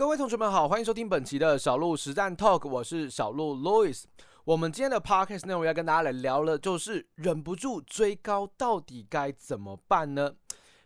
各位同学们好，欢迎收听本期的小鹿实战 Talk，我是小鹿 Louis。我们今天的 Podcast 内容要跟大家来聊的，就是忍不住追高到底该怎么办呢？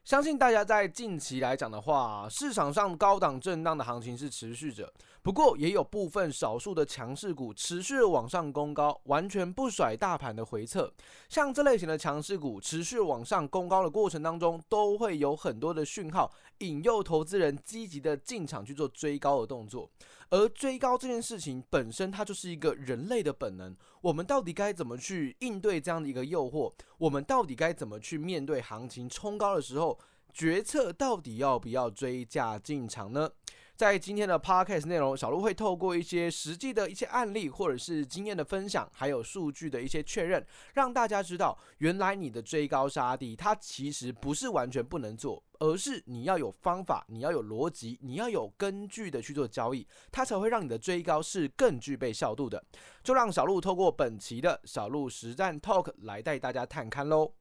相信大家在近期来讲的话，市场上高档震荡的行情是持续着，不过也有部分少数的强势股持续往上攻高，完全不甩大盘的回撤。像这类型的强势股持续往上攻高的过程当中，都会有很多的讯号引诱投资人积极的进场去做追高的动作。而追高这件事情本身，它就是一个人类的本能。我们到底该怎么去应对这样的一个诱惑？我们到底该怎么去面对行情冲高的时候，决策到底要不要追价进场呢？在今天的 podcast 内容，小鹿会透过一些实际的一些案例，或者是经验的分享，还有数据的一些确认，让大家知道，原来你的追高杀低，它其实不是完全不能做，而是你要有方法，你要有逻辑，你要有根据的去做交易，它才会让你的追高是更具备效度的。就让小鹿透过本期的小鹿实战 Talk 来带大家探看喽。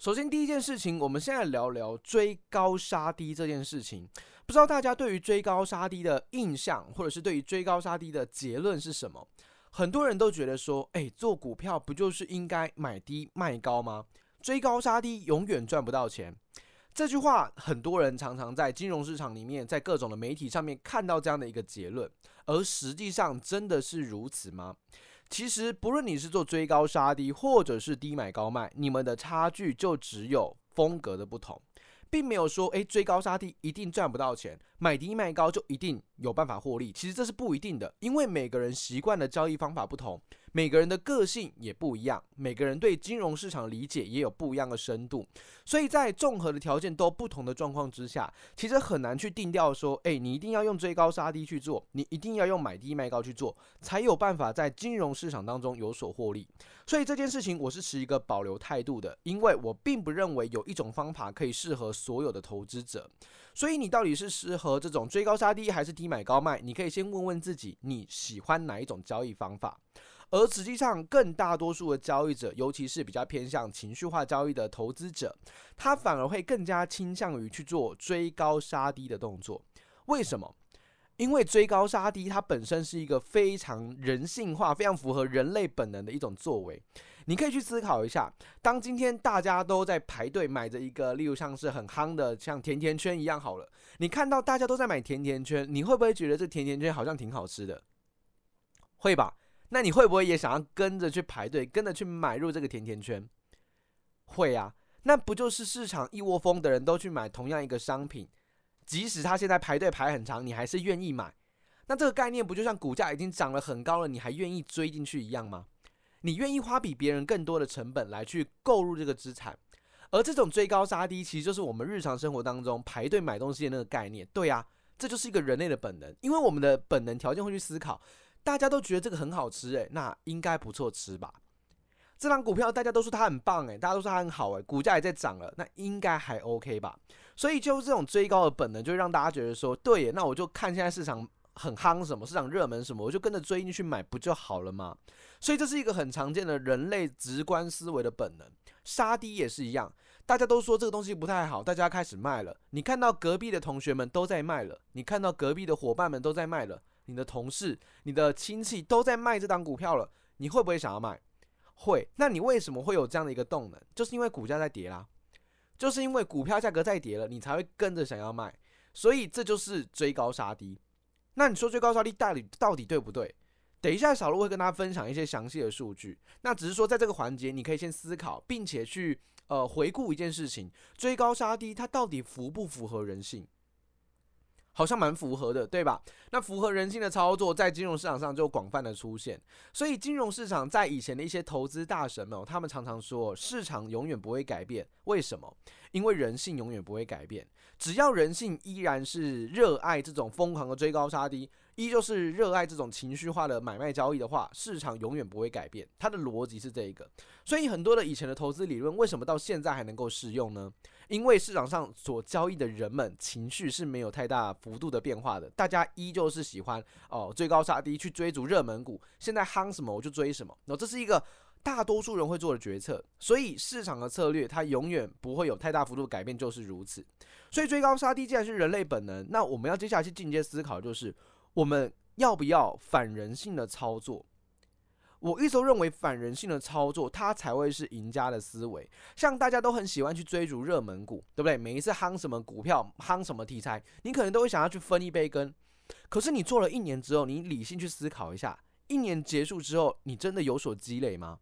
首先，第一件事情，我们现在聊聊追高杀低这件事情。不知道大家对于追高杀低的印象，或者是对于追高杀低的结论是什么？很多人都觉得说，诶，做股票不就是应该买低卖高吗？追高杀低永远赚不到钱。这句话，很多人常常在金融市场里面，在各种的媒体上面看到这样的一个结论，而实际上真的是如此吗？其实，不论你是做追高杀低，或者是低买高卖，你们的差距就只有风格的不同，并没有说，诶，追高杀低一定赚不到钱，买低卖高就一定有办法获利。其实这是不一定的，因为每个人习惯的交易方法不同。每个人的个性也不一样，每个人对金融市场理解也有不一样的深度，所以在综合的条件都不同的状况之下，其实很难去定调说，诶，你一定要用追高杀低去做，你一定要用买低卖高去做，才有办法在金融市场当中有所获利。所以这件事情我是持一个保留态度的，因为我并不认为有一种方法可以适合所有的投资者。所以你到底是适合这种追高杀低，还是低买高卖？你可以先问问自己，你喜欢哪一种交易方法？而实际上，更大多数的交易者，尤其是比较偏向情绪化交易的投资者，他反而会更加倾向于去做追高杀低的动作。为什么？因为追高杀低，它本身是一个非常人性化、非常符合人类本能的一种作为。你可以去思考一下，当今天大家都在排队买着一个，例如像是很夯的，像甜甜圈一样好了，你看到大家都在买甜甜圈，你会不会觉得这甜甜圈好像挺好吃的？会吧？那你会不会也想要跟着去排队，跟着去买入这个甜甜圈？会啊，那不就是市场一窝蜂的人都去买同样一个商品，即使他现在排队排很长，你还是愿意买？那这个概念不就像股价已经涨了很高了，你还愿意追进去一样吗？你愿意花比别人更多的成本来去购入这个资产，而这种追高杀低，其实就是我们日常生活当中排队买东西的那个概念。对啊，这就是一个人类的本能，因为我们的本能条件会去思考。大家都觉得这个很好吃诶，那应该不错吃吧？这张股票大家都说它很棒诶，大家都说它很好诶，股价也在涨了，那应该还 OK 吧？所以就这种追高的本能，就让大家觉得说，对耶，那我就看现在市场很夯什么，市场热门什么，我就跟着追进去买不就好了吗？所以这是一个很常见的人类直观思维的本能。杀低也是一样，大家都说这个东西不太好，大家开始卖了。你看到隔壁的同学们都在卖了，你看到隔壁的伙伴们都在卖了。你的同事、你的亲戚都在卖这档股票了，你会不会想要卖？会。那你为什么会有这样的一个动能？就是因为股价在跌啦，就是因为股票价格在跌了，你才会跟着想要卖。所以这就是追高杀低。那你说追高杀低到底到底对不对？等一下小鹿会跟大家分享一些详细的数据。那只是说在这个环节，你可以先思考，并且去呃回顾一件事情：追高杀低它到底符不符合人性？好像蛮符合的，对吧？那符合人性的操作，在金融市场上就广泛的出现。所以，金融市场在以前的一些投资大神们，他们常常说，市场永远不会改变。为什么？因为人性永远不会改变。只要人性依然是热爱这种疯狂的追高杀低。依旧是热爱这种情绪化的买卖交易的话，市场永远不会改变。它的逻辑是这一个，所以很多的以前的投资理论为什么到现在还能够适用呢？因为市场上所交易的人们情绪是没有太大幅度的变化的，大家依旧是喜欢哦追高杀低去追逐热门股，现在夯什么我就追什么。那这是一个大多数人会做的决策，所以市场的策略它永远不会有太大幅度改变，就是如此。所以追高杀低既然是人类本能，那我们要接下来去进阶思考，就是我们要不要反人性的操作？我一直都认为反人性的操作，它才会是赢家的思维。像大家都很喜欢去追逐热门股，对不对？每一次夯什么股票，夯什么题材，你可能都会想要去分一杯羹。可是你做了一年之后，你理性去思考一下，一年结束之后，你真的有所积累吗？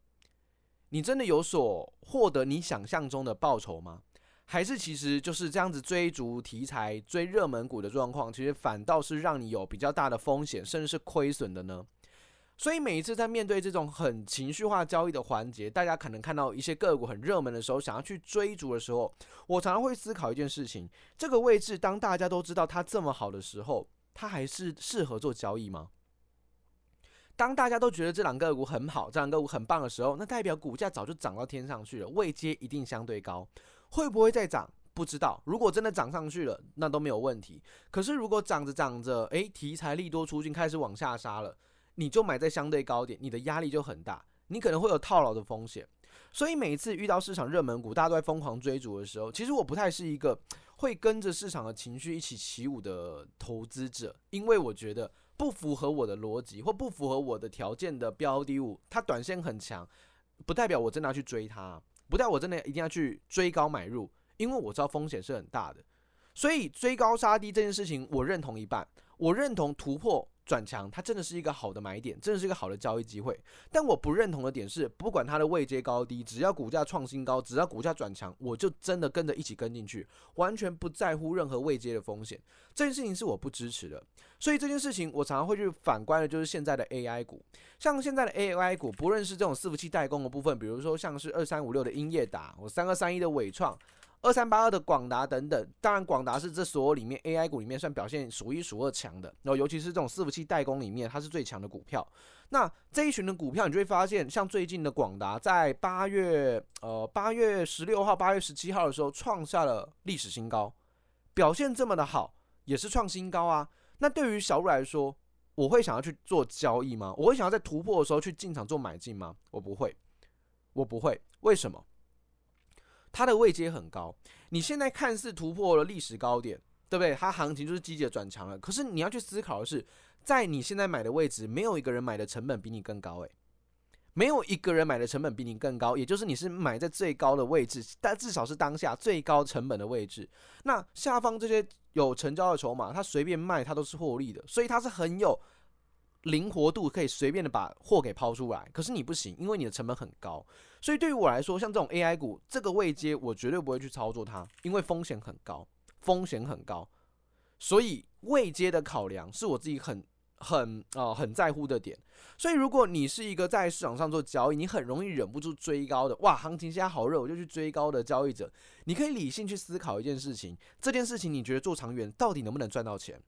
你真的有所获得你想象中的报酬吗？还是其实就是这样子追逐题材、追热门股的状况，其实反倒是让你有比较大的风险，甚至是亏损的呢？所以每一次在面对这种很情绪化交易的环节，大家可能看到一些个股很热门的时候，想要去追逐的时候，我常常会思考一件事情：这个位置当大家都知道它这么好的时候，它还是适合做交易吗？当大家都觉得这两个股很好，这两个股很棒的时候，那代表股价早就涨到天上去了，位阶一定相对高。会不会再涨？不知道。如果真的涨上去了，那都没有问题。可是如果涨着涨着，诶，题材利多出尽，开始往下杀了，你就买在相对高点，你的压力就很大，你可能会有套牢的风险。所以每一次遇到市场热门股，大家都在疯狂追逐的时候，其实我不太是一个会跟着市场的情绪一起起舞的投资者，因为我觉得。不符合我的逻辑或不符合我的条件的标的物，它短线很强，不代表我真的要去追它，不代我真的一定要去追高买入，因为我知道风险是很大的。所以追高杀低这件事情，我认同一半，我认同突破。转强，它真的是一个好的买点，真的是一个好的交易机会。但我不认同的点是，不管它的位阶高低，只要股价创新高，只要股价转强，我就真的跟着一起跟进去，完全不在乎任何位阶的风险。这件事情是我不支持的。所以这件事情，我常常会去反观的，就是现在的 AI 股，像现在的 AI 股，不论是这种伺服器代工的部分，比如说像是二三五六的英业达，我三二三一的伟创。二三八二的广达等等，当然广达是这所有里面 AI 股里面算表现数一数二强的，然后尤其是这种伺服器代工里面，它是最强的股票。那这一群的股票，你就会发现，像最近的广达在八月呃八月十六号、八月十七号的时候创下了历史新高，表现这么的好，也是创新高啊。那对于小路来说，我会想要去做交易吗？我会想要在突破的时候去进场做买进吗？我不会，我不会。为什么？它的位阶很高，你现在看似突破了历史高点，对不对？它行情就是积极的转强了。可是你要去思考的是，在你现在买的位置，没有一个人买的成本比你更高，诶，没有一个人买的成本比你更高，也就是你是买在最高的位置，但至少是当下最高成本的位置。那下方这些有成交的筹码，它随便卖，它都是获利的，所以它是很有。灵活度可以随便的把货给抛出来，可是你不行，因为你的成本很高。所以对于我来说，像这种 AI 股，这个位阶我绝对不会去操作它，因为风险很高，风险很高。所以位阶的考量是我自己很很啊、呃、很在乎的点。所以如果你是一个在市场上做交易，你很容易忍不住追高的，哇，行情现在好热，我就去追高的交易者，你可以理性去思考一件事情，这件事情你觉得做长远到底能不能赚到钱？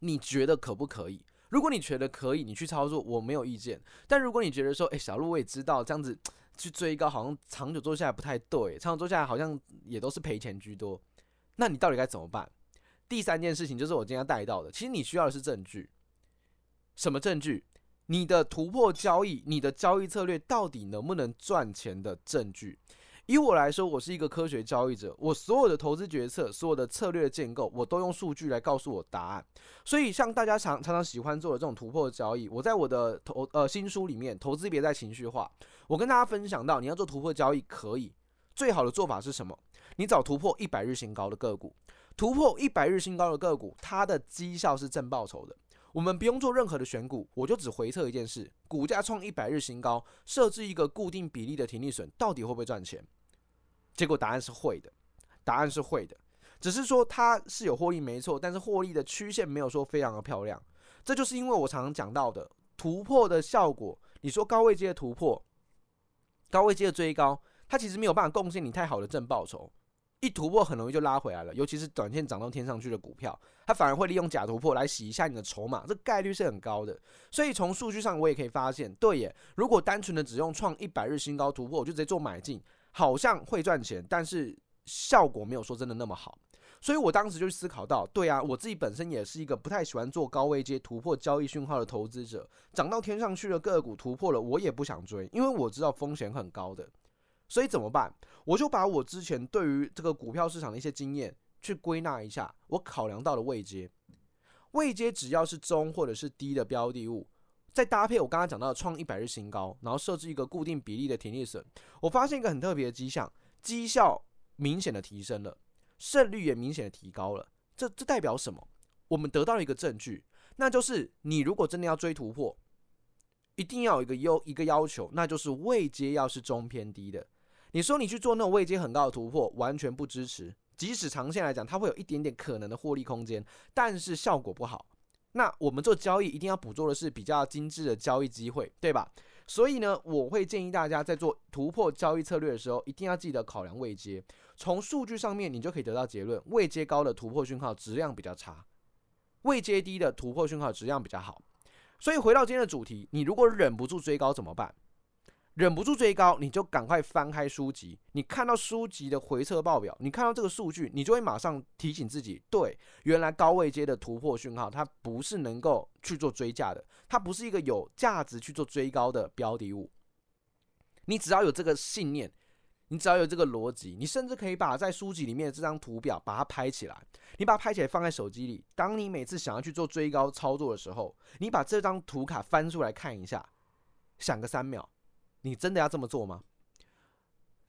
你觉得可不可以？如果你觉得可以，你去操作，我没有意见。但如果你觉得说，诶，小鹿我也知道这样子去追高，好像长久做下来不太对，长久做下来好像也都是赔钱居多，那你到底该怎么办？第三件事情就是我今天要带到的，其实你需要的是证据。什么证据？你的突破交易，你的交易策略到底能不能赚钱的证据？以我来说，我是一个科学交易者，我所有的投资决策、所有的策略建构，我都用数据来告诉我答案。所以，像大家常常常喜欢做的这种突破交易，我在我的投呃新书里面，投资别再情绪化，我跟大家分享到，你要做突破交易可以，最好的做法是什么？你找突破一百日新高的个股，突破一百日新高的个股，它的绩效是正报酬的。我们不用做任何的选股，我就只回测一件事：股价创一百日新高，设置一个固定比例的停利损，到底会不会赚钱？结果答案是会的，答案是会的，只是说它是有获利没错，但是获利的曲线没有说非常的漂亮。这就是因为我常常讲到的突破的效果。你说高位阶的突破，高位阶的追高，它其实没有办法贡献你太好的正报酬。一突破很容易就拉回来了，尤其是短线涨到天上去的股票，它反而会利用假突破来洗一下你的筹码，这概率是很高的。所以从数据上我也可以发现，对耶，如果单纯的只用创一百日新高突破，我就直接做买进，好像会赚钱，但是效果没有说真的那么好。所以我当时就思考到，对啊，我自己本身也是一个不太喜欢做高位阶突破交易讯号的投资者，涨到天上去的个股突破了，我也不想追，因为我知道风险很高的。所以怎么办？我就把我之前对于这个股票市场的一些经验去归纳一下，我考量到了位阶，位阶只要是中或者是低的标的物，再搭配我刚刚讲到的创一百日新高，然后设置一个固定比例的停利损，我发现一个很特别的迹象，绩效明显的提升了。胜率也明显的提高了，这这代表什么？我们得到了一个证据，那就是你如果真的要追突破，一定要有一个优一个要求，那就是位阶要是中偏低的。你说你去做那种位阶很高的突破，完全不支持。即使长线来讲，它会有一点点可能的获利空间，但是效果不好。那我们做交易一定要捕捉的是比较精致的交易机会，对吧？所以呢，我会建议大家在做突破交易策略的时候，一定要记得考量位阶。从数据上面，你就可以得到结论：位阶高的突破讯号质量比较差，位阶低的突破讯号质量比较好。所以回到今天的主题，你如果忍不住追高怎么办？忍不住追高，你就赶快翻开书籍，你看到书籍的回撤报表，你看到这个数据，你就会马上提醒自己：对，原来高位阶的突破讯号，它不是能够去做追价的，它不是一个有价值去做追高的标的物。你只要有这个信念。你只要有这个逻辑，你甚至可以把在书籍里面的这张图表把它拍起来，你把它拍起来放在手机里。当你每次想要去做追高操作的时候，你把这张图卡翻出来看一下，想个三秒，你真的要这么做吗？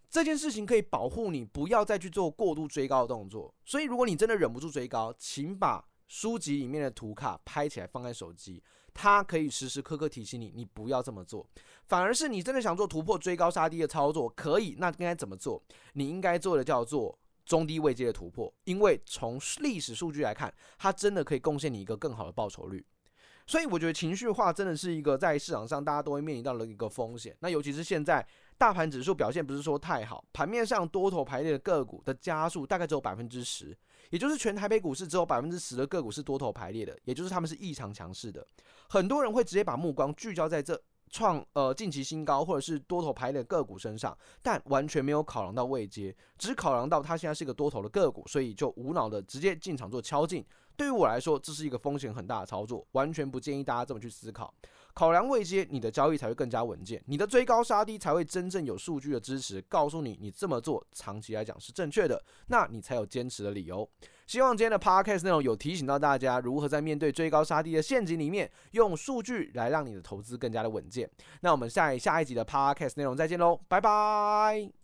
这件事情可以保护你不要再去做过度追高的动作。所以，如果你真的忍不住追高，请把书籍里面的图卡拍起来放在手机。它可以时时刻刻提醒你，你不要这么做。反而是你真的想做突破、追高杀低的操作，可以，那应该怎么做？你应该做的叫做中低位阶的突破，因为从历史数据来看，它真的可以贡献你一个更好的报酬率。所以我觉得情绪化真的是一个在市场上大家都会面临到的一个风险。那尤其是现在大盘指数表现不是说太好，盘面上多头排列的个股的家数大概只有百分之十。也就是全台北股市只有百分之十的个股是多头排列的，也就是他们是异常强势的。很多人会直接把目光聚焦在这创呃近期新高或者是多头排列个股身上，但完全没有考量到位阶，只考量到它现在是一个多头的个股，所以就无脑的直接进场做敲进。对于我来说，这是一个风险很大的操作，完全不建议大家这么去思考。考量位阶，你的交易才会更加稳健，你的追高杀低才会真正有数据的支持，告诉你你这么做长期来讲是正确的，那你才有坚持的理由。希望今天的 podcast 内容有提醒到大家，如何在面对追高杀低的陷阱里面，用数据来让你的投资更加的稳健。那我们下一下一集的 podcast 内容再见喽，拜拜。